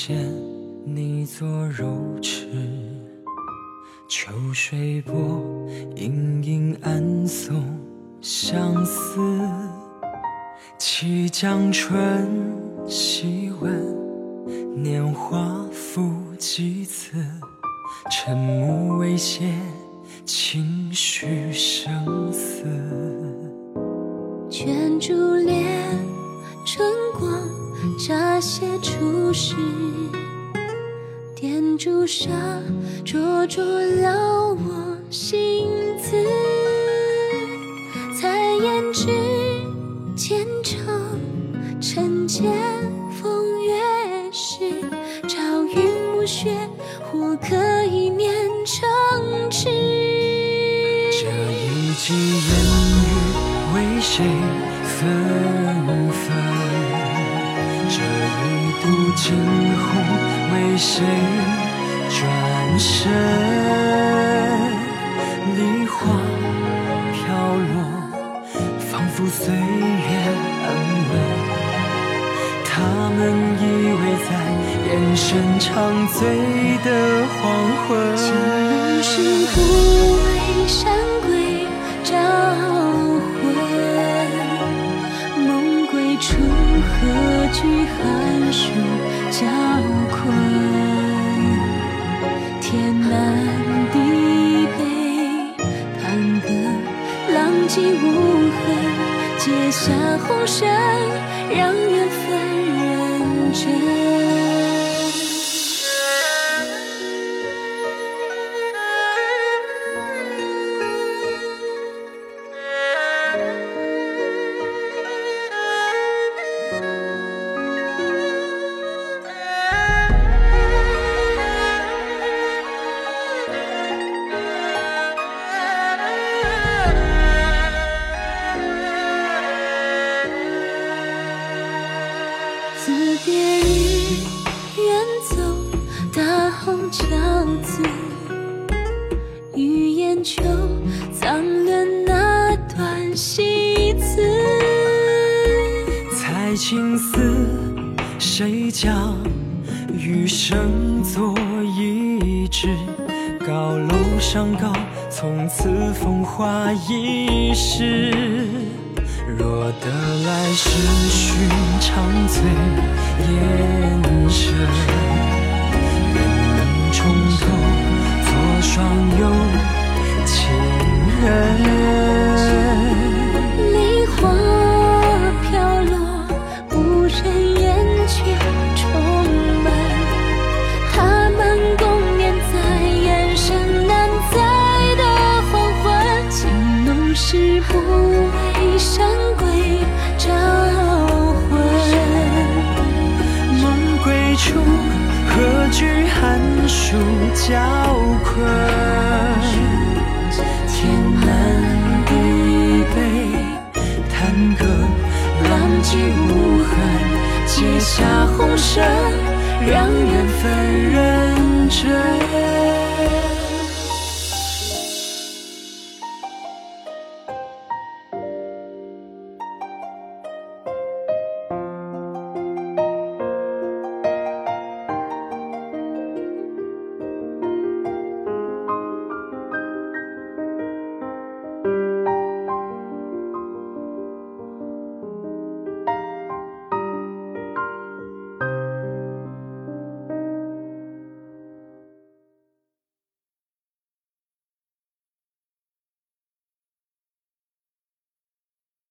纤纤，你作柔尺。秋水波，隐隐暗送相思。起江春，细问年华复几次？晨暮未歇，情绪生死。卷珠帘，春光。乍写初时，点朱砂，灼灼烙我心字。彩胭脂笺成尘间风月事，朝云暮雪，或可一念成痴。这一季烟雨为谁纷？一度惊鸿为谁转身？梨花飘落，仿佛岁月安稳。他们依偎在眼神长醉的黄昏。痕，结下红绳，让缘分认真。青丝，谁将余生作一纸？高楼上高，从此风华易逝。若得来世寻常醉烟尘，愿能重头做双有是不为山鬼招魂。梦归处，何惧寒暑交困？天南地北，弹歌浪迹无痕，结下红绳，让缘分认真。